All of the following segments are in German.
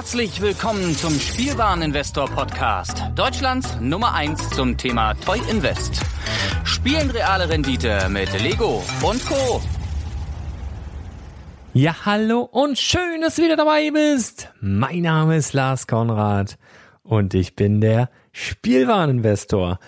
Herzlich willkommen zum Spielwareninvestor Podcast, Deutschlands Nummer 1 zum Thema Toy Invest. Spielen reale Rendite mit Lego und Co. Ja, hallo und schön, dass du wieder dabei bist. Mein Name ist Lars Konrad und ich bin der Spielwareninvestor.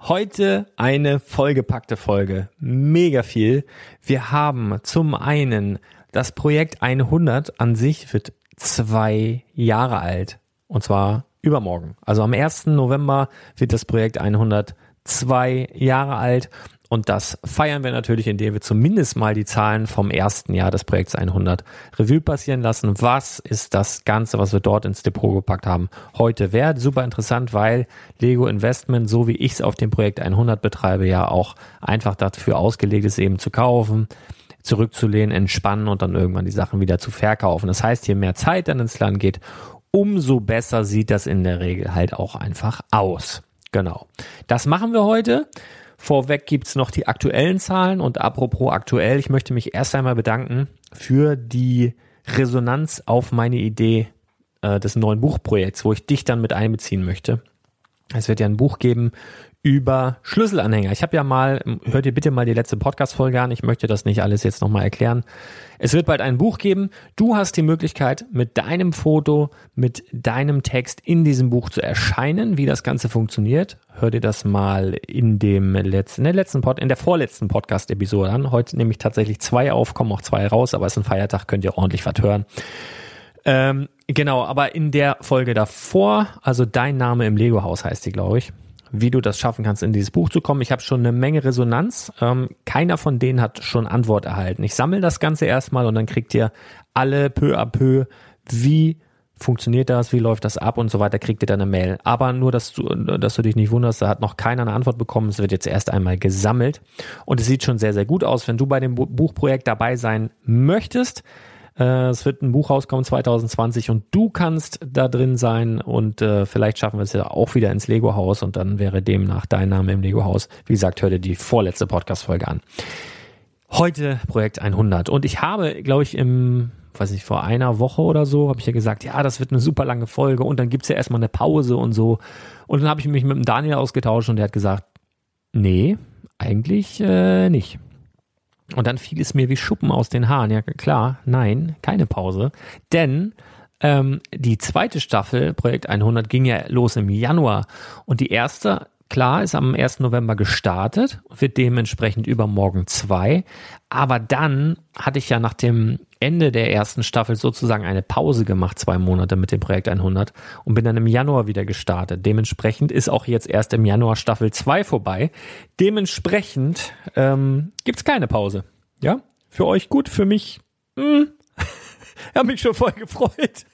Heute eine vollgepackte Folge. Mega viel. Wir haben zum einen das Projekt 100 an sich wird zwei Jahre alt. Und zwar übermorgen. Also am 1. November wird das Projekt 100 zwei Jahre alt. Und das feiern wir natürlich, indem wir zumindest mal die Zahlen vom ersten Jahr des Projekts 100 Revue passieren lassen. Was ist das Ganze, was wir dort ins Depot gepackt haben, heute wert? Super interessant, weil Lego Investment, so wie ich es auf dem Projekt 100 betreibe, ja auch einfach dafür ausgelegt ist, eben zu kaufen, zurückzulehnen, entspannen und dann irgendwann die Sachen wieder zu verkaufen. Das heißt, je mehr Zeit dann ins Land geht, umso besser sieht das in der Regel halt auch einfach aus. Genau. Das machen wir heute. Vorweg gibt's noch die aktuellen Zahlen und apropos aktuell, ich möchte mich erst einmal bedanken für die Resonanz auf meine Idee äh, des neuen Buchprojekts, wo ich dich dann mit einbeziehen möchte. Es wird ja ein Buch geben über Schlüsselanhänger. Ich habe ja mal, hört ihr bitte mal die letzte Podcast-Folge an, ich möchte das nicht alles jetzt nochmal erklären. Es wird bald ein Buch geben. Du hast die Möglichkeit, mit deinem Foto, mit deinem Text in diesem Buch zu erscheinen. Wie das Ganze funktioniert, hör dir das mal in dem letzten, in der letzten Pod, in der vorletzten Podcast-Episode an. Heute nehme ich tatsächlich zwei auf, kommen auch zwei raus, aber es ist ein Feiertag, könnt ihr ordentlich was hören. Ähm, genau, aber in der Folge davor, also dein Name im Lego-Haus heißt die, glaube ich wie du das schaffen kannst, in dieses Buch zu kommen. Ich habe schon eine Menge Resonanz. Ähm, keiner von denen hat schon Antwort erhalten. Ich sammle das Ganze erstmal und dann kriegt ihr alle peu à peu, wie funktioniert das, wie läuft das ab und so weiter, kriegt ihr dann eine Mail. Aber nur, dass du, dass du dich nicht wunderst, da hat noch keiner eine Antwort bekommen. Es wird jetzt erst einmal gesammelt und es sieht schon sehr, sehr gut aus. Wenn du bei dem Buchprojekt dabei sein möchtest, es wird ein Buch rauskommen 2020 und du kannst da drin sein und äh, vielleicht schaffen wir es ja auch wieder ins Lego-Haus und dann wäre demnach dein Name im Lego-Haus. Wie gesagt, hör dir die vorletzte Podcast-Folge an. Heute Projekt 100 und ich habe, glaube ich, im weiß nicht, vor einer Woche oder so, habe ich ja gesagt, ja, das wird eine super lange Folge und dann gibt's ja erstmal eine Pause und so. Und dann habe ich mich mit dem Daniel ausgetauscht und der hat gesagt, nee, eigentlich äh, nicht. Und dann fiel es mir wie Schuppen aus den Haaren. Ja, klar, nein, keine Pause. Denn ähm, die zweite Staffel, Projekt 100, ging ja los im Januar. Und die erste, klar, ist am 1. November gestartet, wird dementsprechend übermorgen zwei. Aber dann hatte ich ja nach dem Ende der ersten Staffel sozusagen eine Pause gemacht, zwei Monate mit dem Projekt 100 und bin dann im Januar wieder gestartet. Dementsprechend ist auch jetzt erst im Januar Staffel 2 vorbei. Dementsprechend ähm, gibt's keine Pause. Ja, für euch gut, für mich. Mh. Hm, habe mich schon voll gefreut.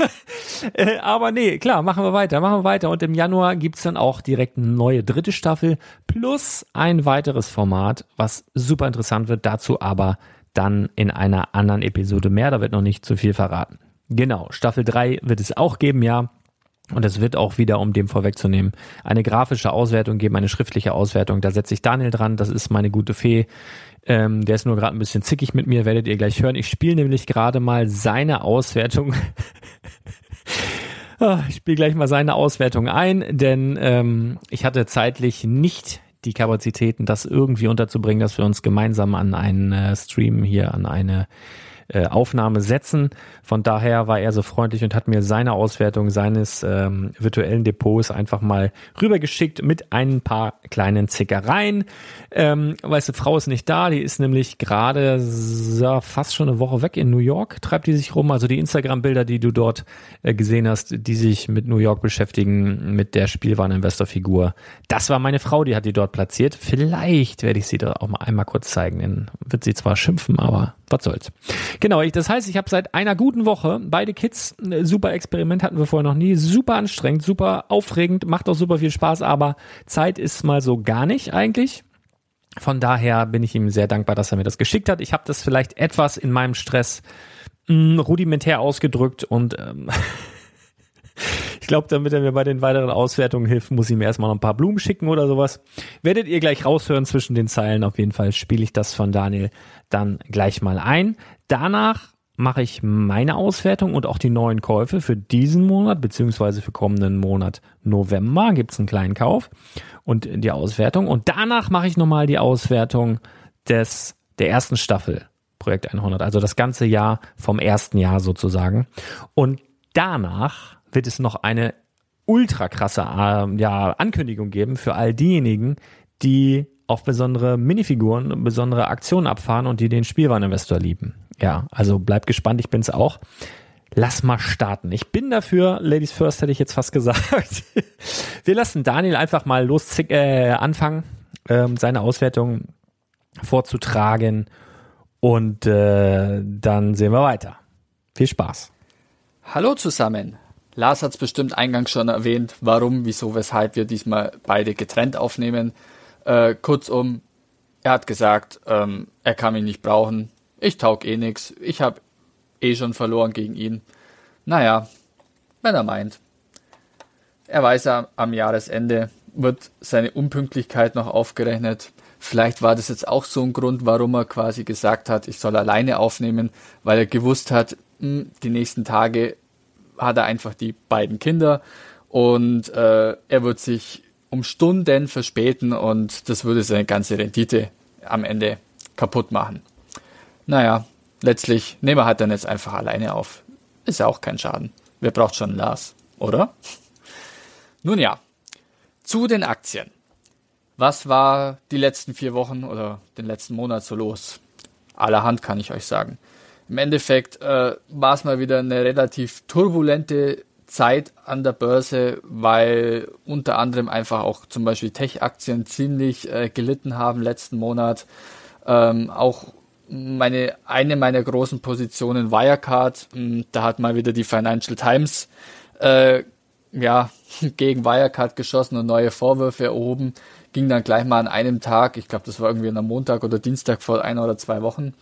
äh, aber nee, klar, machen wir weiter, machen wir weiter. Und im Januar gibt's dann auch direkt eine neue dritte Staffel plus ein weiteres Format, was super interessant wird. Dazu aber dann in einer anderen Episode mehr. Da wird noch nicht zu viel verraten. Genau, Staffel 3 wird es auch geben, ja. Und es wird auch wieder, um dem vorwegzunehmen, eine grafische Auswertung geben, eine schriftliche Auswertung. Da setze ich Daniel dran. Das ist meine gute Fee. Ähm, der ist nur gerade ein bisschen zickig mit mir, werdet ihr gleich hören. Ich spiele nämlich gerade mal seine Auswertung. Ah, ich spiele gleich mal seine Auswertung ein, denn ähm, ich hatte zeitlich nicht die Kapazitäten, das irgendwie unterzubringen, dass wir uns gemeinsam an einen äh, Stream hier, an eine äh, Aufnahme setzen. Von daher war er so freundlich und hat mir seine Auswertung seines ähm, virtuellen Depots einfach mal rübergeschickt mit ein paar kleinen Zickereien. Ähm, weißt du, Frau ist nicht da, die ist nämlich gerade so, fast schon eine Woche weg in New York, treibt die sich rum. Also die Instagram-Bilder, die du dort äh, gesehen hast, die sich mit New York beschäftigen, mit der Spielwareninvestor-Figur. Das war meine Frau, die hat die dort platziert. Vielleicht werde ich sie da auch mal einmal kurz zeigen. Dann wird sie zwar schimpfen, aber was soll's. Genau, ich, das heißt, ich habe seit einer guten Woche beide Kids, super Experiment hatten wir vorher noch nie, super anstrengend, super aufregend, macht auch super viel Spaß, aber Zeit ist mal so gar nicht eigentlich. Von daher bin ich ihm sehr dankbar, dass er mir das geschickt hat. Ich habe das vielleicht etwas in meinem Stress mh, rudimentär ausgedrückt und ähm, ich glaube, damit er mir bei den weiteren Auswertungen hilft, muss ich mir erstmal noch ein paar Blumen schicken oder sowas. Werdet ihr gleich raushören zwischen den Zeilen. Auf jeden Fall spiele ich das von Daniel dann gleich mal ein. Danach mache ich meine Auswertung und auch die neuen Käufe für diesen Monat beziehungsweise für kommenden Monat November gibt es einen kleinen Kauf und die Auswertung und danach mache ich nochmal die Auswertung des der ersten Staffel Projekt 100, also das ganze Jahr vom ersten Jahr sozusagen und danach wird es noch eine ultra krasse äh, ja, Ankündigung geben für all diejenigen, die auf besondere Minifiguren, besondere Aktionen abfahren und die den Spielwareninvestor lieben. Ja, also bleibt gespannt, ich bin's auch. Lass mal starten. Ich bin dafür, Ladies First hätte ich jetzt fast gesagt. Wir lassen Daniel einfach mal los äh, anfangen, ähm, seine Auswertung vorzutragen und äh, dann sehen wir weiter. Viel Spaß. Hallo zusammen. Lars hat es bestimmt eingangs schon erwähnt, warum, wieso, weshalb wir diesmal beide getrennt aufnehmen. Äh, kurzum, er hat gesagt, ähm, er kann mich nicht brauchen. Ich taug eh nix. Ich hab eh schon verloren gegen ihn. Naja, wenn er meint. Er weiß ja, am Jahresende wird seine Unpünktlichkeit noch aufgerechnet. Vielleicht war das jetzt auch so ein Grund, warum er quasi gesagt hat, ich soll alleine aufnehmen, weil er gewusst hat, mh, hm, die nächsten Tage hat er einfach die beiden Kinder und äh, er wird sich um Stunden verspäten und das würde seine ganze Rendite am Ende kaputt machen. Naja, letztlich nehmen wir halt dann jetzt einfach alleine auf. Ist ja auch kein Schaden. Wer braucht schon Lars, oder? Nun ja, zu den Aktien. Was war die letzten vier Wochen oder den letzten Monat so los? Allerhand kann ich euch sagen. Im Endeffekt äh, war es mal wieder eine relativ turbulente Zeit an der Börse, weil unter anderem einfach auch zum Beispiel Tech-Aktien ziemlich äh, gelitten haben letzten Monat. Ähm, auch meine eine meiner großen Positionen Wirecard, hm, da hat mal wieder die Financial Times äh, ja gegen Wirecard geschossen und neue Vorwürfe erhoben. Ging dann gleich mal an einem Tag, ich glaube, das war irgendwie am Montag oder Dienstag vor einer oder zwei Wochen,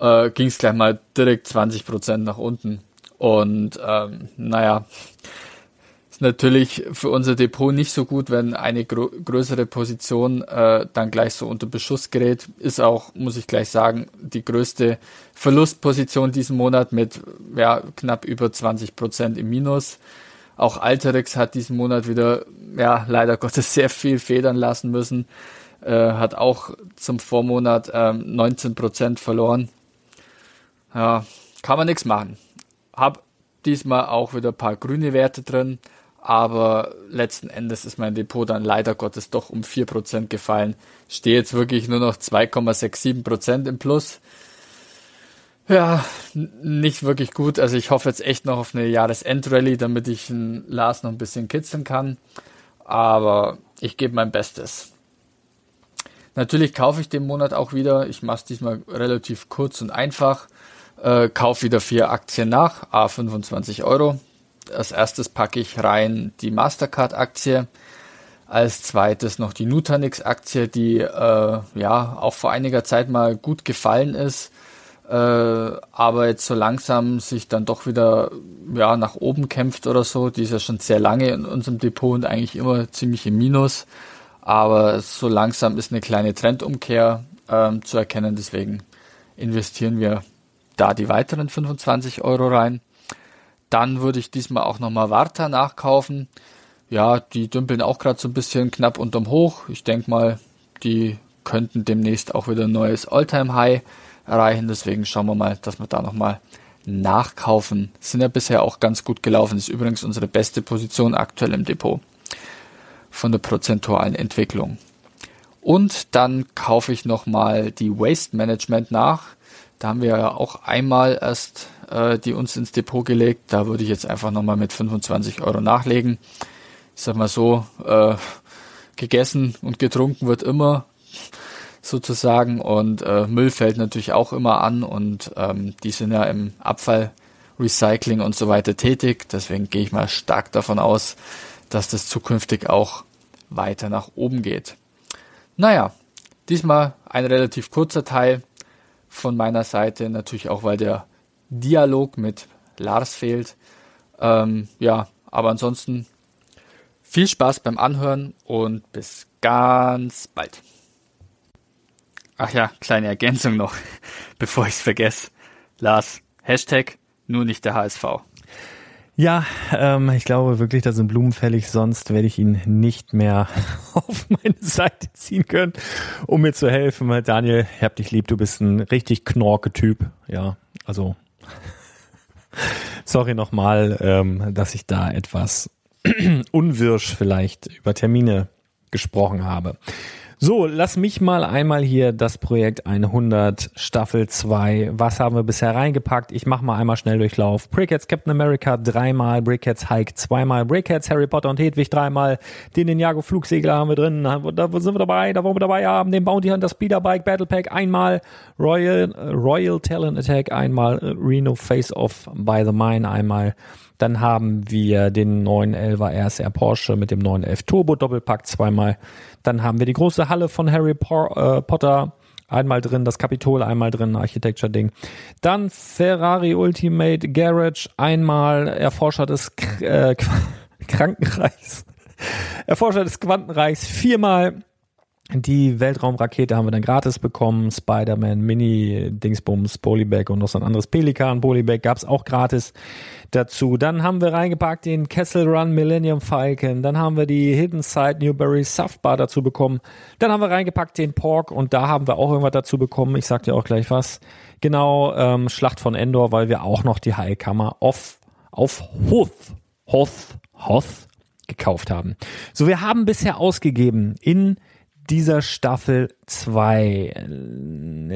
äh, ging es gleich mal direkt 20 Prozent nach unten. Und ähm, naja, ist natürlich für unser Depot nicht so gut, wenn eine gro größere Position äh, dann gleich so unter Beschuss gerät. Ist auch, muss ich gleich sagen, die größte Verlustposition diesen Monat mit ja, knapp über 20 Prozent im Minus. Auch Alterix hat diesen Monat wieder, ja, leider Gottes sehr viel federn lassen müssen. Äh, hat auch zum Vormonat ähm, 19 Prozent verloren. Ja, kann man nichts machen. Hab diesmal auch wieder ein paar grüne Werte drin, aber letzten Endes ist mein Depot dann leider Gottes doch um 4% gefallen. Stehe jetzt wirklich nur noch 2,67% im Plus. Ja, nicht wirklich gut. Also ich hoffe jetzt echt noch auf eine Jahresendrallye, damit ich Lars noch ein bisschen kitzeln kann. Aber ich gebe mein Bestes. Natürlich kaufe ich den Monat auch wieder. Ich mache es diesmal relativ kurz und einfach äh, kauf wieder vier Aktien nach, a 25 Euro. Als erstes packe ich rein die Mastercard-Aktie. Als zweites noch die Nutanix-Aktie, die äh, ja auch vor einiger Zeit mal gut gefallen ist, äh, aber jetzt so langsam sich dann doch wieder ja nach oben kämpft oder so. Die ist ja schon sehr lange in unserem Depot und eigentlich immer ziemlich im Minus. Aber so langsam ist eine kleine Trendumkehr ähm, zu erkennen. Deswegen investieren wir da die weiteren 25 Euro rein. Dann würde ich diesmal auch nochmal Warta nachkaufen. Ja, die dümpeln auch gerade so ein bisschen knapp unterm Hoch. Ich denke mal, die könnten demnächst auch wieder ein neues Alltime high erreichen. Deswegen schauen wir mal, dass wir da nochmal nachkaufen. Sind ja bisher auch ganz gut gelaufen. ist übrigens unsere beste Position aktuell im Depot von der prozentualen Entwicklung. Und dann kaufe ich nochmal die Waste Management nach. Da haben wir ja auch einmal erst äh, die uns ins Depot gelegt. Da würde ich jetzt einfach nochmal mit 25 Euro nachlegen. Ich sag mal so, äh, gegessen und getrunken wird immer sozusagen und äh, Müll fällt natürlich auch immer an und ähm, die sind ja im Abfallrecycling und so weiter tätig. Deswegen gehe ich mal stark davon aus, dass das zukünftig auch weiter nach oben geht. Naja, diesmal ein relativ kurzer Teil von meiner Seite, natürlich auch, weil der Dialog mit Lars fehlt. Ähm, ja, aber ansonsten viel Spaß beim Anhören und bis ganz bald. Ach ja, kleine Ergänzung noch, bevor ich es vergesse. Lars, Hashtag nur nicht der HSV. Ja, ähm, ich glaube wirklich, da sind Blumen fällig, sonst werde ich ihn nicht mehr auf meine Seite ziehen können, um mir zu helfen. Daniel, ich hab dich lieb, du bist ein richtig knorke Typ. Ja, also sorry nochmal, ähm, dass ich da etwas unwirsch vielleicht über Termine gesprochen habe. So, lass mich mal einmal hier das Projekt 100 Staffel 2. Was haben wir bisher reingepackt? Ich mache mal einmal schnell Durchlauf. Brickheads Captain America dreimal, Brickheads Hulk zweimal, Brickheads Harry Potter und Hedwig dreimal, den Ninjago Flugsegler haben wir drin, da sind wir dabei, da wollen wir dabei haben, den Bounty Hunter Speederbike Battle Pack einmal, Royal, Royal Talent Attack einmal, Reno Face Off by the Mine einmal, dann haben wir den 911er RSR Porsche mit dem 911 Turbo Doppelpack zweimal. Dann haben wir die große Halle von Harry äh, Potter einmal drin, das Kapitol einmal drin, Architecture Ding. Dann Ferrari Ultimate Garage einmal, Erforscher des K äh, Krankenreichs. Erforscher des Quantenreichs viermal. Die Weltraumrakete haben wir dann gratis bekommen. Spider-Man Mini Dingsbums Polybag und noch so ein anderes Pelikan Polybag gab's auch gratis dazu. Dann haben wir reingepackt den Kessel Run Millennium Falcon. Dann haben wir die Hidden Side Newberry Softbar dazu bekommen. Dann haben wir reingepackt den Pork und da haben wir auch irgendwas dazu bekommen. Ich sag dir auch gleich was. Genau, ähm, Schlacht von Endor, weil wir auch noch die Heilkammer auf, auf Hoth, Hoth, Hoth gekauft haben. So, wir haben bisher ausgegeben in dieser Staffel 2.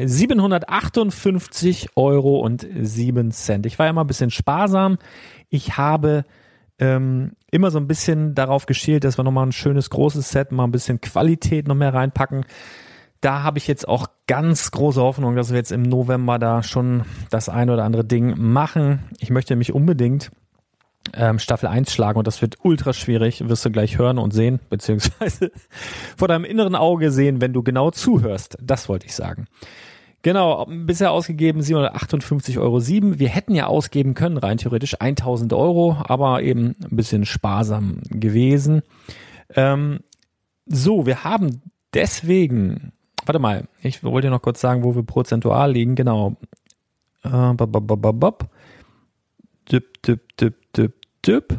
758 Euro und 7 Cent. Ich war ja mal ein bisschen sparsam. Ich habe ähm, immer so ein bisschen darauf geschielt, dass wir nochmal ein schönes großes Set, mal ein bisschen Qualität noch mehr reinpacken. Da habe ich jetzt auch ganz große Hoffnung, dass wir jetzt im November da schon das ein oder andere Ding machen. Ich möchte mich unbedingt ähm, Staffel 1 schlagen und das wird ultra schwierig, wirst du gleich hören und sehen, beziehungsweise vor deinem inneren Auge sehen, wenn du genau zuhörst. Das wollte ich sagen. Genau, bisher ausgegeben 758,07 Euro. Wir hätten ja ausgeben können, rein theoretisch 1000 Euro, aber eben ein bisschen sparsam gewesen. Ähm, so, wir haben deswegen, warte mal, ich wollte noch kurz sagen, wo wir prozentual liegen, genau. Äh, bop, bop, bop, bop. Dip, dip, dip, dip, dip.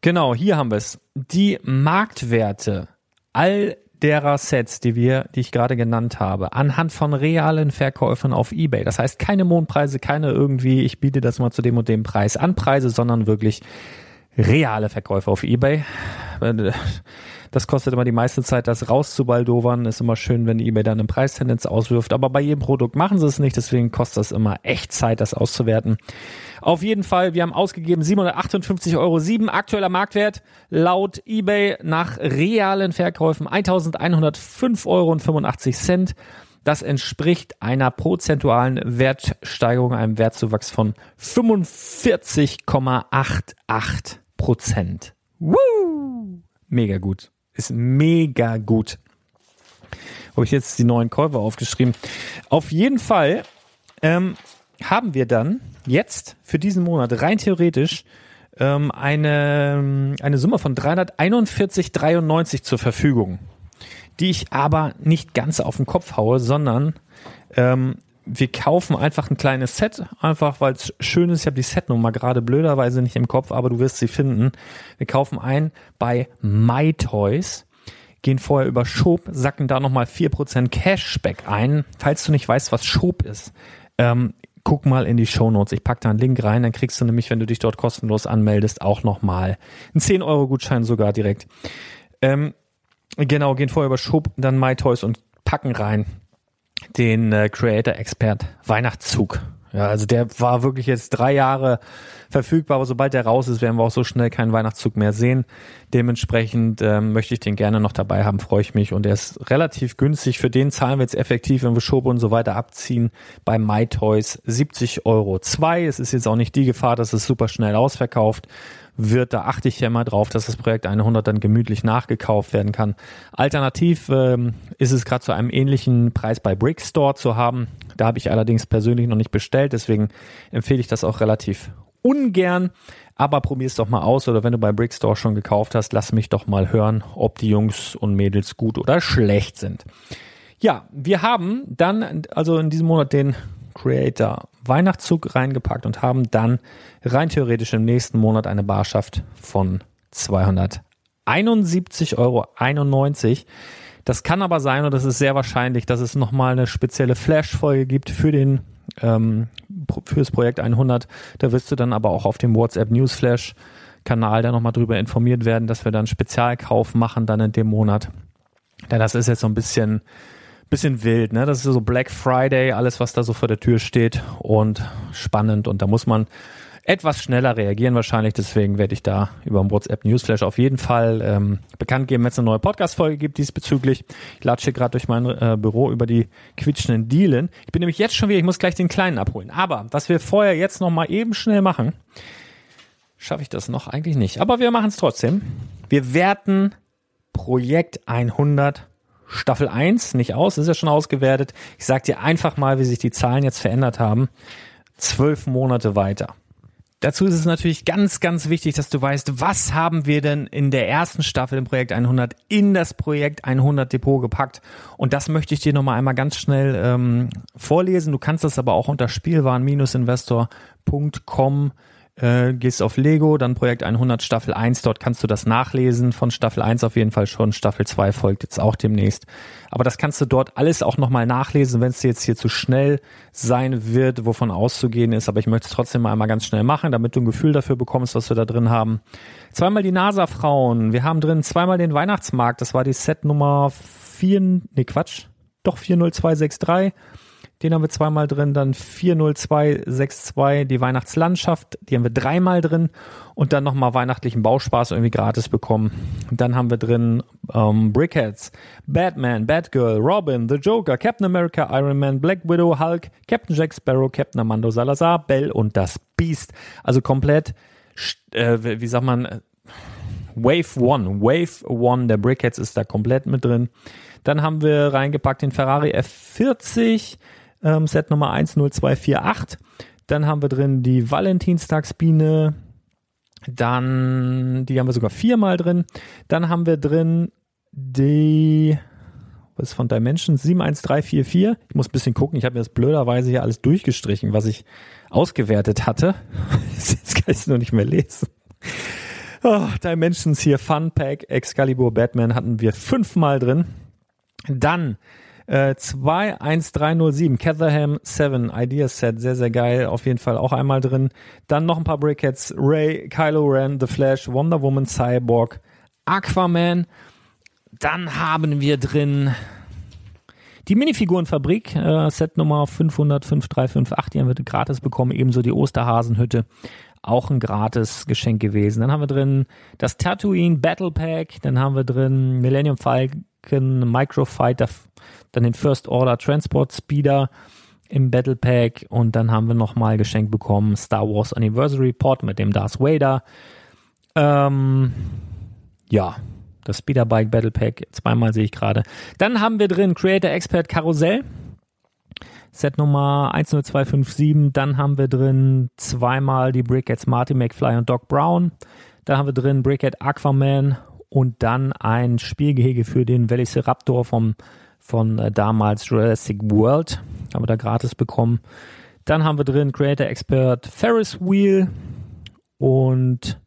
Genau, hier haben wir es. Die Marktwerte all derer Sets, die wir, die ich gerade genannt habe, anhand von realen Verkäufen auf eBay. Das heißt keine Mondpreise, keine irgendwie, ich biete das mal zu dem und dem Preis an Preise, sondern wirklich reale Verkäufe auf eBay. Das kostet immer die meiste Zeit, das rauszubaldowern. Ist immer schön, wenn eBay dann eine Preistendenz auswirft. Aber bei jedem Produkt machen sie es nicht. Deswegen kostet das immer echt Zeit, das auszuwerten. Auf jeden Fall, wir haben ausgegeben 758,07 Euro. Aktueller Marktwert laut eBay nach realen Verkäufen 1105,85 Euro. Das entspricht einer prozentualen Wertsteigerung, einem Wertzuwachs von 45,88 Prozent. Woo! Mega gut. Ist mega gut. Habe ich jetzt die neuen Käufer aufgeschrieben. Auf jeden Fall ähm, haben wir dann jetzt für diesen Monat rein theoretisch ähm, eine, eine Summe von 341,93 zur Verfügung, die ich aber nicht ganz auf den Kopf haue, sondern ähm, wir kaufen einfach ein kleines Set, einfach weil es schön ist. Ich habe die Setnummer gerade blöderweise nicht im Kopf, aber du wirst sie finden. Wir kaufen ein bei MyToys, gehen vorher über Shop, sacken da nochmal 4% Cashback ein. Falls du nicht weißt, was Shop ist, ähm, guck mal in die Show Notes. Ich pack da einen Link rein, dann kriegst du nämlich, wenn du dich dort kostenlos anmeldest, auch nochmal einen 10-Euro-Gutschein sogar direkt. Ähm, genau, gehen vorher über Shop, dann MyToys und packen rein den äh, Creator Expert Weihnachtszug. Ja, also der war wirklich jetzt drei Jahre verfügbar, aber sobald der raus ist, werden wir auch so schnell keinen Weihnachtszug mehr sehen. Dementsprechend ähm, möchte ich den gerne noch dabei haben, freue ich mich. Und er ist relativ günstig. Für den zahlen wir jetzt effektiv, wenn wir Schobe und so weiter abziehen, bei MyToys 70 Euro. Zwei, es ist jetzt auch nicht die Gefahr, dass es super schnell ausverkauft wird. Da achte ich ja immer drauf, dass das Projekt 100 dann gemütlich nachgekauft werden kann. Alternativ ähm, ist es gerade zu einem ähnlichen Preis bei Brickstore zu haben. Da habe ich allerdings persönlich noch nicht bestellt, deswegen empfehle ich das auch relativ ungern. Aber probier es doch mal aus oder wenn du bei Brickstore schon gekauft hast, lass mich doch mal hören, ob die Jungs und Mädels gut oder schlecht sind. Ja, wir haben dann also in diesem Monat den Creator Weihnachtszug reingepackt und haben dann rein theoretisch im nächsten Monat eine Barschaft von 271,91 Euro. Das kann aber sein, und das ist sehr wahrscheinlich, dass es nochmal eine spezielle Flash-Folge gibt für den ähm, fürs Projekt 100. Da wirst du dann aber auch auf dem WhatsApp Newsflash Kanal da nochmal drüber informiert werden, dass wir dann Spezialkauf machen dann in dem Monat. Denn das ist jetzt so ein bisschen bisschen wild, ne? Das ist so Black Friday, alles, was da so vor der Tür steht und spannend. Und da muss man etwas schneller reagieren wahrscheinlich. Deswegen werde ich da über den WhatsApp Newsflash auf jeden Fall ähm, bekannt geben, wenn es eine neue Podcast-Folge gibt diesbezüglich. Ich latsche gerade durch mein äh, Büro über die quietschenden Dielen. Ich bin nämlich jetzt schon wieder, ich muss gleich den Kleinen abholen. Aber was wir vorher jetzt noch mal eben schnell machen, schaffe ich das noch eigentlich nicht. Aber wir machen es trotzdem. Wir werten Projekt 100 Staffel 1 nicht aus, ist ja schon ausgewertet. Ich sag dir einfach mal, wie sich die Zahlen jetzt verändert haben. Zwölf Monate weiter. Dazu ist es natürlich ganz, ganz wichtig, dass du weißt, was haben wir denn in der ersten Staffel im Projekt 100 in das Projekt 100 Depot gepackt. Und das möchte ich dir nochmal einmal ganz schnell ähm, vorlesen. Du kannst das aber auch unter spielwaren-investor.com äh, gehst auf Lego, dann Projekt 100 Staffel 1, dort kannst du das nachlesen, von Staffel 1 auf jeden Fall schon, Staffel 2 folgt jetzt auch demnächst. Aber das kannst du dort alles auch nochmal nachlesen, wenn es jetzt hier zu schnell sein wird, wovon auszugehen ist, aber ich möchte es trotzdem mal einmal ganz schnell machen, damit du ein Gefühl dafür bekommst, was wir da drin haben. Zweimal die NASA-Frauen, wir haben drin zweimal den Weihnachtsmarkt, das war die Set Nummer 4, nee Quatsch, doch 40263 den haben wir zweimal drin, dann 40262, die Weihnachtslandschaft, die haben wir dreimal drin und dann nochmal weihnachtlichen Bauspaß irgendwie gratis bekommen. Dann haben wir drin ähm, Brickheads, Batman, Batgirl, Robin, The Joker, Captain America, Iron Man, Black Widow, Hulk, Captain Jack Sparrow, Captain Amando Salazar, Bell und das Beast. Also komplett, äh, wie sagt man, Wave One, Wave One der Brickheads ist da komplett mit drin. Dann haben wir reingepackt den Ferrari F40, ähm, Set Nummer 10248. Dann haben wir drin die Valentinstagsbiene. Dann, die haben wir sogar viermal drin. Dann haben wir drin die, was ist von Dimensions? 71344. Ich muss ein bisschen gucken. Ich habe mir das blöderweise hier alles durchgestrichen, was ich ausgewertet hatte. Jetzt kann ich es nur nicht mehr lesen. Oh, Dimensions hier, Fun Pack, Excalibur, Batman hatten wir fünfmal drin. Dann äh, 21307, Catherham 7, Ideas Set, sehr, sehr geil, auf jeden Fall auch einmal drin. Dann noch ein paar Brickheads, Ray, Kylo Ren, The Flash, Wonder Woman, Cyborg, Aquaman. Dann haben wir drin die Minifigurenfabrik, äh, Set Nummer 505, die haben wir gratis bekommen, ebenso die Osterhasenhütte, auch ein gratis Geschenk gewesen. Dann haben wir drin das Tatooine Battle Pack, dann haben wir drin Millennium Falcon Microfighter dann den First Order Transport Speeder im Battle Pack und dann haben wir nochmal geschenkt bekommen Star Wars Anniversary Pod mit dem Darth Vader. Ähm, ja, das Speederbike Battle Pack, zweimal sehe ich gerade. Dann haben wir drin Creator Expert Karussell. Set Nummer 10257. Dann haben wir drin zweimal die Brickheads Marty McFly und Doc Brown. Dann haben wir drin Brickhead Aquaman und dann ein Spielgehege für den Velociraptor vom von äh, damals Jurassic World. Haben wir da gratis bekommen. Dann haben wir drin Creator Expert Ferris Wheel und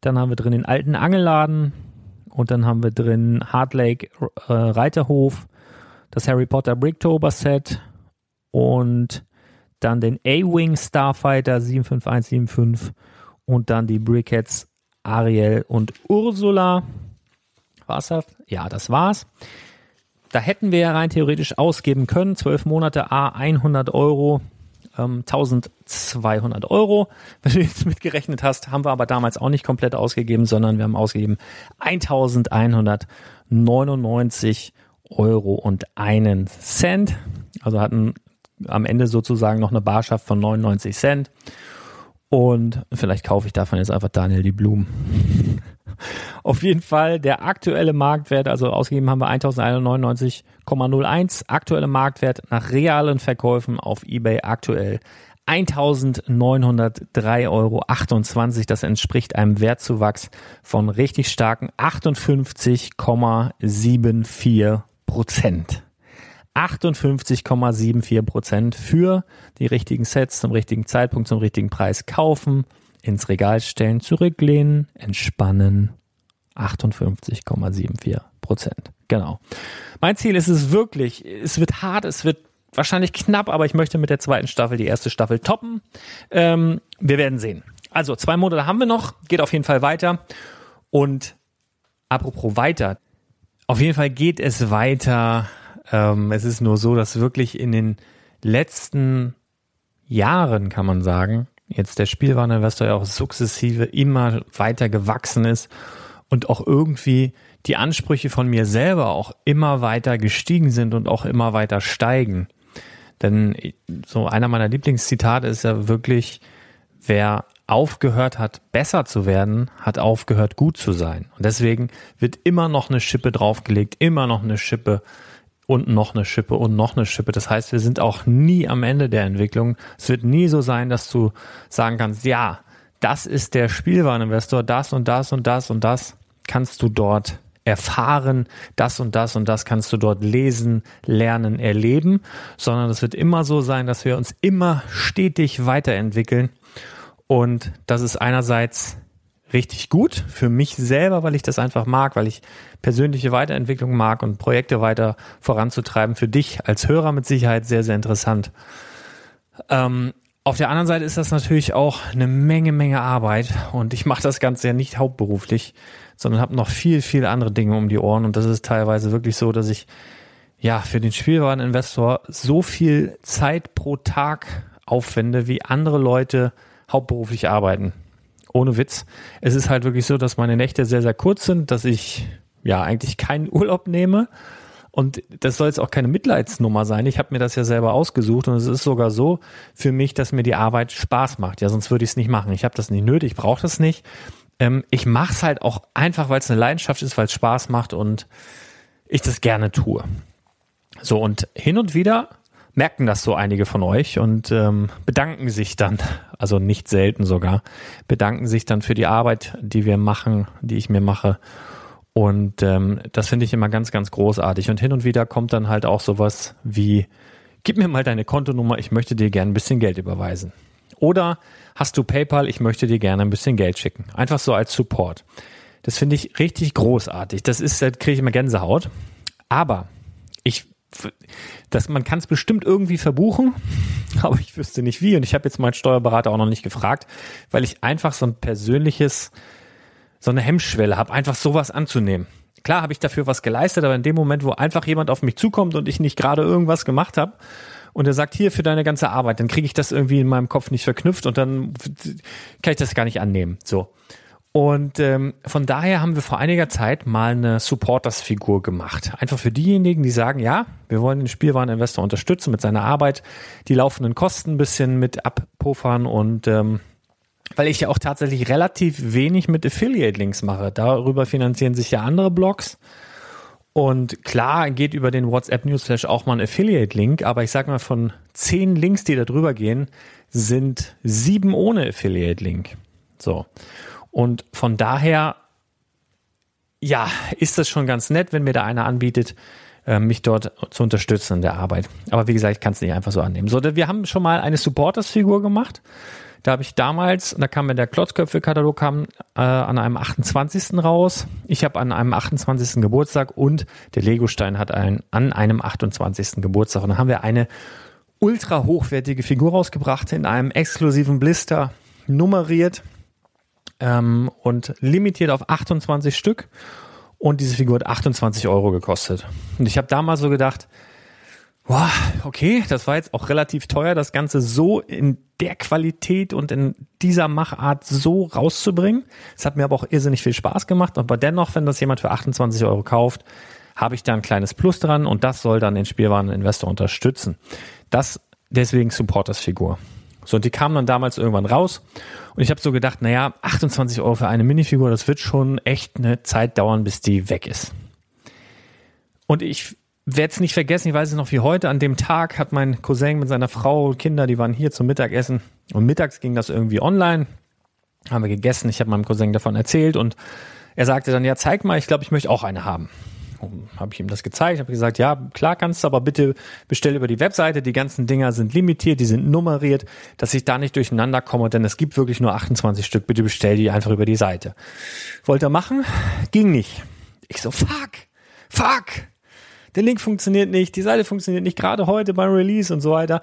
dann haben wir drin den alten Angelladen und dann haben wir drin Hard Lake äh, Reiterhof, das Harry Potter Bricktober Set und dann den A-Wing Starfighter 75175 und dann die Brickheads Ariel und Ursula. War's das? Ja, das war's da hätten wir ja rein theoretisch ausgeben können, zwölf Monate A 100 Euro, ähm, 1200 Euro. Wenn du jetzt mitgerechnet hast, haben wir aber damals auch nicht komplett ausgegeben, sondern wir haben ausgegeben 1199 Euro und einen Cent. Also hatten am Ende sozusagen noch eine Barschaft von 99 Cent. Und vielleicht kaufe ich davon jetzt einfach Daniel die Blumen. Auf jeden Fall der aktuelle Marktwert, also ausgegeben haben wir 1199,01. Aktuelle Marktwert nach realen Verkäufen auf eBay aktuell 1903,28 Euro. Das entspricht einem Wertzuwachs von richtig starken 58,74 Prozent. 58,74 Prozent für die richtigen Sets zum richtigen Zeitpunkt, zum richtigen Preis kaufen, ins Regal stellen, zurücklehnen, entspannen. 58,74 Prozent. Genau. Mein Ziel ist es wirklich, es wird hart, es wird wahrscheinlich knapp, aber ich möchte mit der zweiten Staffel die erste Staffel toppen. Ähm, wir werden sehen. Also zwei Monate haben wir noch, geht auf jeden Fall weiter. Und apropos weiter, auf jeden Fall geht es weiter. Ähm, es ist nur so, dass wirklich in den letzten Jahren, kann man sagen, jetzt der Spielwareninvestor ja auch sukzessive immer weiter gewachsen ist und auch irgendwie die Ansprüche von mir selber auch immer weiter gestiegen sind und auch immer weiter steigen. Denn so einer meiner Lieblingszitate ist ja wirklich, wer aufgehört hat, besser zu werden, hat aufgehört, gut zu sein. Und deswegen wird immer noch eine Schippe draufgelegt, immer noch eine Schippe und noch eine Schippe und noch eine Schippe. Das heißt, wir sind auch nie am Ende der Entwicklung. Es wird nie so sein, dass du sagen kannst, ja, das ist der Spielwareninvestor, das und das und das und das kannst du dort erfahren, das und das und das kannst du dort lesen, lernen, erleben, sondern es wird immer so sein, dass wir uns immer stetig weiterentwickeln und das ist einerseits richtig gut für mich selber, weil ich das einfach mag, weil ich persönliche Weiterentwicklung mag und Projekte weiter voranzutreiben. Für dich als Hörer mit Sicherheit sehr, sehr interessant. Ähm, auf der anderen Seite ist das natürlich auch eine Menge, Menge Arbeit und ich mache das Ganze ja nicht hauptberuflich, sondern habe noch viel, viel andere Dinge um die Ohren und das ist teilweise wirklich so, dass ich ja für den Spielwareninvestor so viel Zeit pro Tag aufwende, wie andere Leute hauptberuflich arbeiten. Ohne Witz. Es ist halt wirklich so, dass meine Nächte sehr, sehr kurz sind, dass ich ja eigentlich keinen Urlaub nehme. Und das soll jetzt auch keine Mitleidsnummer sein. Ich habe mir das ja selber ausgesucht und es ist sogar so für mich, dass mir die Arbeit Spaß macht. Ja, sonst würde ich es nicht machen. Ich habe das nicht nötig, ich brauche das nicht. Ähm, ich mache es halt auch einfach, weil es eine Leidenschaft ist, weil es Spaß macht und ich das gerne tue. So, und hin und wieder merken das so einige von euch und ähm, bedanken sich dann, also nicht selten sogar, bedanken sich dann für die Arbeit, die wir machen, die ich mir mache. Und ähm, das finde ich immer ganz, ganz großartig. Und hin und wieder kommt dann halt auch sowas wie, gib mir mal deine Kontonummer, ich möchte dir gerne ein bisschen Geld überweisen. Oder hast du PayPal, ich möchte dir gerne ein bisschen Geld schicken. Einfach so als Support. Das finde ich richtig großartig. Das ist, da kriege ich immer Gänsehaut. Aber ich das, man kann es bestimmt irgendwie verbuchen, aber ich wüsste nicht wie. Und ich habe jetzt meinen Steuerberater auch noch nicht gefragt, weil ich einfach so ein persönliches, so eine Hemmschwelle habe, einfach sowas anzunehmen. Klar habe ich dafür was geleistet, aber in dem Moment, wo einfach jemand auf mich zukommt und ich nicht gerade irgendwas gemacht habe und er sagt, hier für deine ganze Arbeit, dann kriege ich das irgendwie in meinem Kopf nicht verknüpft und dann kann ich das gar nicht annehmen. So. Und ähm, von daher haben wir vor einiger Zeit mal eine Supporters-Figur gemacht. Einfach für diejenigen, die sagen, ja, wir wollen den Spielwareninvestor unterstützen mit seiner Arbeit, die laufenden Kosten ein bisschen mit abpuffern und ähm, weil ich ja auch tatsächlich relativ wenig mit Affiliate-Links mache. Darüber finanzieren sich ja andere Blogs. Und klar geht über den WhatsApp Newsflash auch mal ein Affiliate-Link, aber ich sag mal, von zehn Links, die da drüber gehen, sind sieben ohne Affiliate-Link. So. Und von daher, ja, ist das schon ganz nett, wenn mir da einer anbietet, äh, mich dort zu unterstützen in der Arbeit. Aber wie gesagt, ich kann es nicht einfach so annehmen. So, wir haben schon mal eine Supporters-Figur gemacht. Da habe ich damals, da kam mir der Klotzköpfe-Katalog kam äh, an einem 28. raus. Ich habe an einem 28. Geburtstag und der Legostein hat einen, an einem 28. Geburtstag. Und dann haben wir eine ultra hochwertige Figur rausgebracht in einem exklusiven Blister, nummeriert ähm, und limitiert auf 28 Stück. Und diese Figur hat 28 Euro gekostet. Und ich habe damals so gedacht, wow, okay, das war jetzt auch relativ teuer, das Ganze so in der Qualität und in dieser Machart so rauszubringen. Es hat mir aber auch irrsinnig viel Spaß gemacht. Aber dennoch, wenn das jemand für 28 Euro kauft, habe ich da ein kleines Plus dran und das soll dann den Spielwareninvestor unterstützen. Das deswegen Supporters-Figur. So, und die kamen dann damals irgendwann raus. Und ich habe so gedacht, naja, 28 Euro für eine Minifigur, das wird schon echt eine Zeit dauern, bis die weg ist. Und ich werde es nicht vergessen, ich weiß es noch wie heute, an dem Tag hat mein Cousin mit seiner Frau, Kinder, die waren hier zum Mittagessen. Und mittags ging das irgendwie online. Haben wir gegessen, ich habe meinem Cousin davon erzählt und er sagte dann, ja, zeig mal, ich glaube, ich möchte auch eine haben. Habe ich ihm das gezeigt, habe gesagt, ja, klar kannst du, aber bitte bestell über die Webseite. Die ganzen Dinger sind limitiert, die sind nummeriert, dass ich da nicht durcheinander komme, denn es gibt wirklich nur 28 Stück. Bitte bestell die einfach über die Seite. Wollte er machen, ging nicht. Ich so, fuck, fuck. Der Link funktioniert nicht, die Seite funktioniert nicht, gerade heute beim Release und so weiter.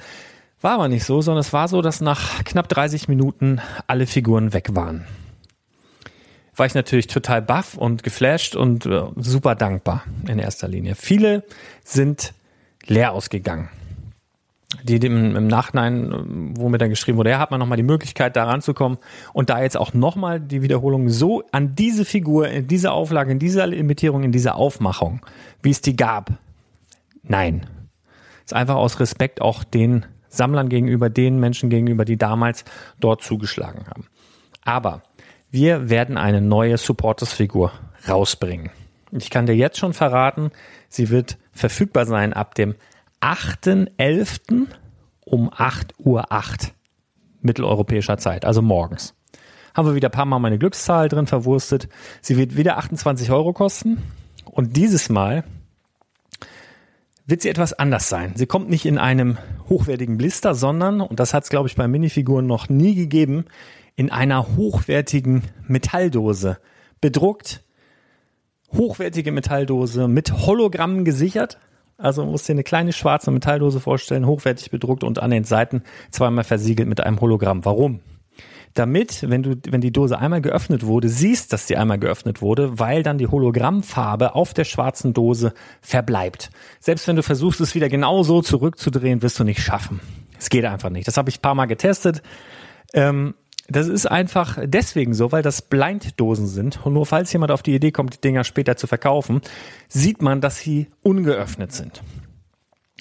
War aber nicht so, sondern es war so, dass nach knapp 30 Minuten alle Figuren weg waren war ich natürlich total baff und geflasht und äh, super dankbar in erster Linie. Viele sind leer ausgegangen. Die dem, im Nachhinein, äh, wo mir dann geschrieben wurde, ja, hat man nochmal die Möglichkeit, da ranzukommen und da jetzt auch nochmal die Wiederholung so an diese Figur, in dieser Auflage, in dieser Limitierung, in dieser Aufmachung, wie es die gab. Nein. ist einfach aus Respekt auch den Sammlern gegenüber, den Menschen gegenüber, die damals dort zugeschlagen haben. Aber wir werden eine neue Supporters-Figur rausbringen. Ich kann dir jetzt schon verraten, sie wird verfügbar sein ab dem 8.11. um 8.08 Uhr mitteleuropäischer Zeit, also morgens. Haben wir wieder ein paar Mal meine Glückszahl drin verwurstet. Sie wird wieder 28 Euro kosten. Und dieses Mal wird sie etwas anders sein. Sie kommt nicht in einem hochwertigen Blister, sondern, und das hat es, glaube ich, bei Minifiguren noch nie gegeben, in einer hochwertigen Metalldose bedruckt. Hochwertige Metalldose mit Hologrammen gesichert. Also man muss dir eine kleine schwarze Metalldose vorstellen, hochwertig bedruckt und an den Seiten zweimal versiegelt mit einem Hologramm. Warum? Damit, wenn du, wenn die Dose einmal geöffnet wurde, siehst, dass die einmal geöffnet wurde, weil dann die Hologrammfarbe auf der schwarzen Dose verbleibt. Selbst wenn du versuchst, es wieder genau so zurückzudrehen, wirst du nicht schaffen. Es geht einfach nicht. Das habe ich ein paar Mal getestet. Ähm, das ist einfach deswegen so, weil das Blinddosen sind. Und nur falls jemand auf die Idee kommt, die Dinger später zu verkaufen, sieht man, dass sie ungeöffnet sind.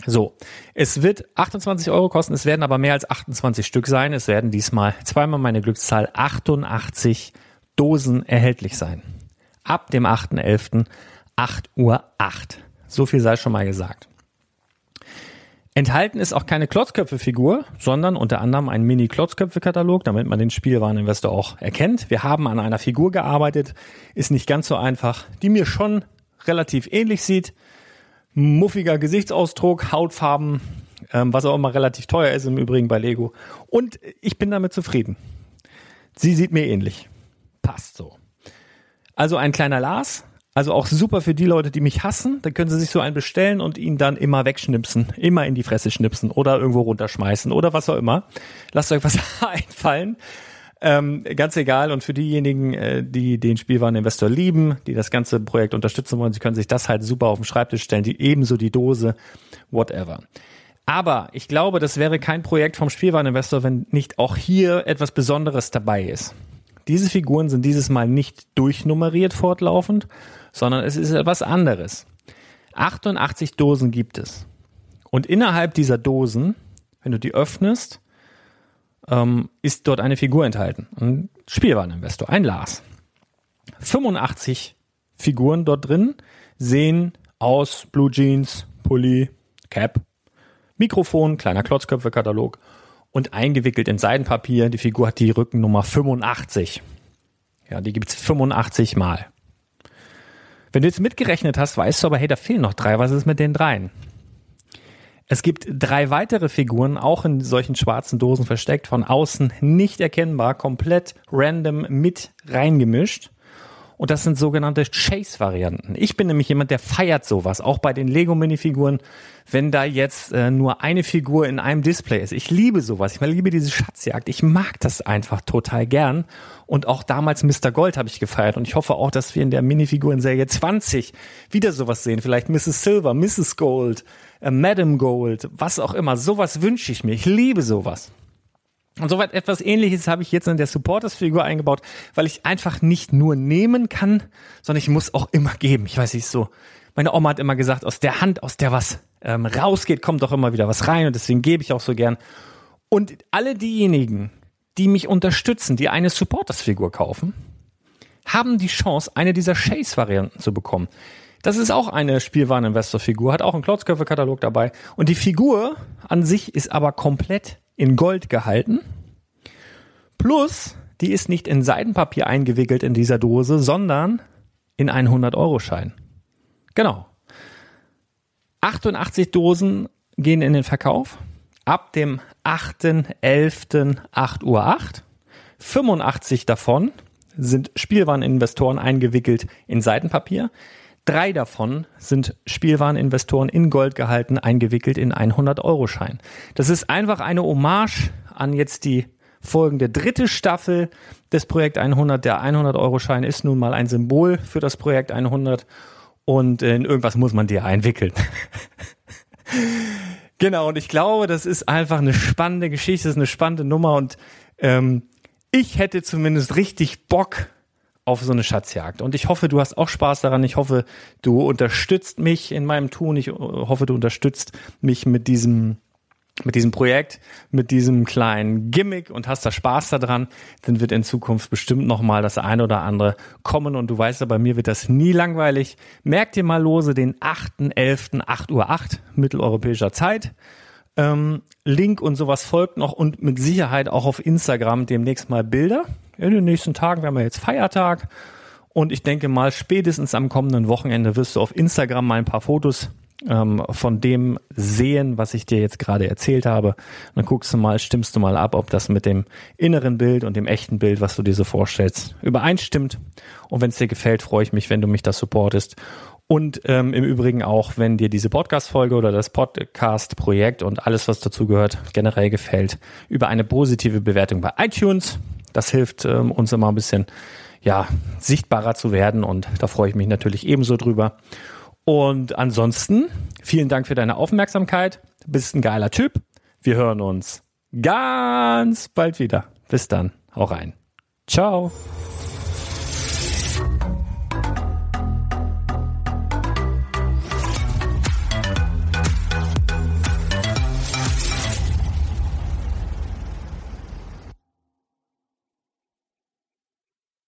So, es wird 28 Euro kosten, es werden aber mehr als 28 Stück sein. Es werden diesmal zweimal meine Glückszahl 88 Dosen erhältlich sein. Ab dem 8.11. 8 Uhr 8. So viel sei schon mal gesagt. Enthalten ist auch keine Klotzköpfe-Figur, sondern unter anderem ein Mini-Klotzköpfe-Katalog, damit man den Spielwareninvestor auch erkennt. Wir haben an einer Figur gearbeitet, ist nicht ganz so einfach, die mir schon relativ ähnlich sieht. Muffiger Gesichtsausdruck, Hautfarben, ähm, was auch immer relativ teuer ist im Übrigen bei Lego. Und ich bin damit zufrieden. Sie sieht mir ähnlich. Passt so. Also ein kleiner Lars, also auch super für die Leute, die mich hassen. Dann können sie sich so einen bestellen und ihn dann immer wegschnipsen, immer in die Fresse schnipsen oder irgendwo runterschmeißen oder was auch immer. Lasst euch was einfallen. Ähm, ganz egal. Und für diejenigen, äh, die den Spielwareninvestor lieben, die das ganze Projekt unterstützen wollen, sie können sich das halt super auf den Schreibtisch stellen, die ebenso die Dose, whatever. Aber ich glaube, das wäre kein Projekt vom Spielwareninvestor, wenn nicht auch hier etwas Besonderes dabei ist. Diese Figuren sind dieses Mal nicht durchnummeriert fortlaufend, sondern es ist etwas anderes. 88 Dosen gibt es. Und innerhalb dieser Dosen, wenn du die öffnest, ähm, ist dort eine Figur enthalten. Ein Spielwareninvestor, ein Lars. 85 Figuren dort drin sehen aus Blue Jeans, Pulli, Cap, Mikrofon, kleiner Klotzköpfe-Katalog und eingewickelt in Seidenpapier. Die Figur hat die Rückennummer 85. Ja, die gibt's 85 Mal. Wenn du jetzt mitgerechnet hast, weißt du aber, hey, da fehlen noch drei. Was ist mit den dreien? Es gibt drei weitere Figuren, auch in solchen schwarzen Dosen versteckt, von außen nicht erkennbar, komplett random mit reingemischt. Und das sind sogenannte Chase-Varianten. Ich bin nämlich jemand, der feiert sowas, auch bei den Lego-Minifiguren, wenn da jetzt äh, nur eine Figur in einem Display ist. Ich liebe sowas. Ich liebe diese Schatzjagd. Ich mag das einfach total gern. Und auch damals Mr. Gold habe ich gefeiert. Und ich hoffe auch, dass wir in der Minifiguren-Serie 20 wieder sowas sehen. Vielleicht Mrs. Silver, Mrs. Gold, äh, Madam Gold, was auch immer. Sowas wünsche ich mir. Ich liebe sowas. Und soweit etwas ähnliches habe ich jetzt in der Supporters-Figur eingebaut, weil ich einfach nicht nur nehmen kann, sondern ich muss auch immer geben. Ich weiß nicht so. Meine Oma hat immer gesagt, aus der Hand, aus der was ähm, rausgeht, kommt doch immer wieder was rein und deswegen gebe ich auch so gern. Und alle diejenigen, die mich unterstützen, die eine Supporters-Figur kaufen, haben die Chance, eine dieser Chase-Varianten zu bekommen. Das ist auch eine Spielwareninvestor-Figur, hat auch einen Klotzköpfe-Katalog dabei. Und die Figur an sich ist aber komplett in Gold gehalten. Plus, die ist nicht in Seidenpapier eingewickelt in dieser Dose, sondern in einen 100-Euro-Schein. Genau. 88 Dosen gehen in den Verkauf. Ab dem 8.11. 8 Uhr 8. 85 davon sind Spielwareninvestoren eingewickelt in Seitenpapier. Drei davon sind Spielwareninvestoren in Gold gehalten, eingewickelt in 100-Euro-Schein. Das ist einfach eine Hommage an jetzt die folgende dritte Staffel des Projekt 100. Der 100-Euro-Schein ist nun mal ein Symbol für das Projekt 100 und in irgendwas muss man dir einwickeln. genau, und ich glaube, das ist einfach eine spannende Geschichte, das ist eine spannende Nummer und ähm, ich hätte zumindest richtig Bock auf so eine Schatzjagd. Und ich hoffe, du hast auch Spaß daran. Ich hoffe, du unterstützt mich in meinem Tun. Ich hoffe, du unterstützt mich mit diesem mit diesem Projekt, mit diesem kleinen Gimmick und hast da Spaß daran, dann wird in Zukunft bestimmt noch mal das eine oder andere kommen und du weißt ja, bei mir wird das nie langweilig. Merk dir mal lose den 8.11. 8 Uhr 8 mitteleuropäischer Zeit. Ähm, Link und sowas folgt noch und mit Sicherheit auch auf Instagram demnächst mal Bilder. In den nächsten Tagen werden wir jetzt Feiertag und ich denke mal spätestens am kommenden Wochenende wirst du auf Instagram mal ein paar Fotos ähm, von dem sehen, was ich dir jetzt gerade erzählt habe. dann guckst du mal, stimmst du mal ab, ob das mit dem inneren Bild und dem echten Bild, was du dir so vorstellst, übereinstimmt. Und wenn es dir gefällt, freue ich mich, wenn du mich da supportest. Und ähm, im Übrigen auch, wenn dir diese Podcast-Folge oder das Podcast-Projekt und alles, was dazu gehört, generell gefällt, über eine positive Bewertung bei iTunes. Das hilft ähm, uns immer ein bisschen ja, sichtbarer zu werden und da freue ich mich natürlich ebenso drüber. Und ansonsten, vielen Dank für deine Aufmerksamkeit. Du bist ein geiler Typ. Wir hören uns ganz bald wieder. Bis dann. Hau rein. Ciao.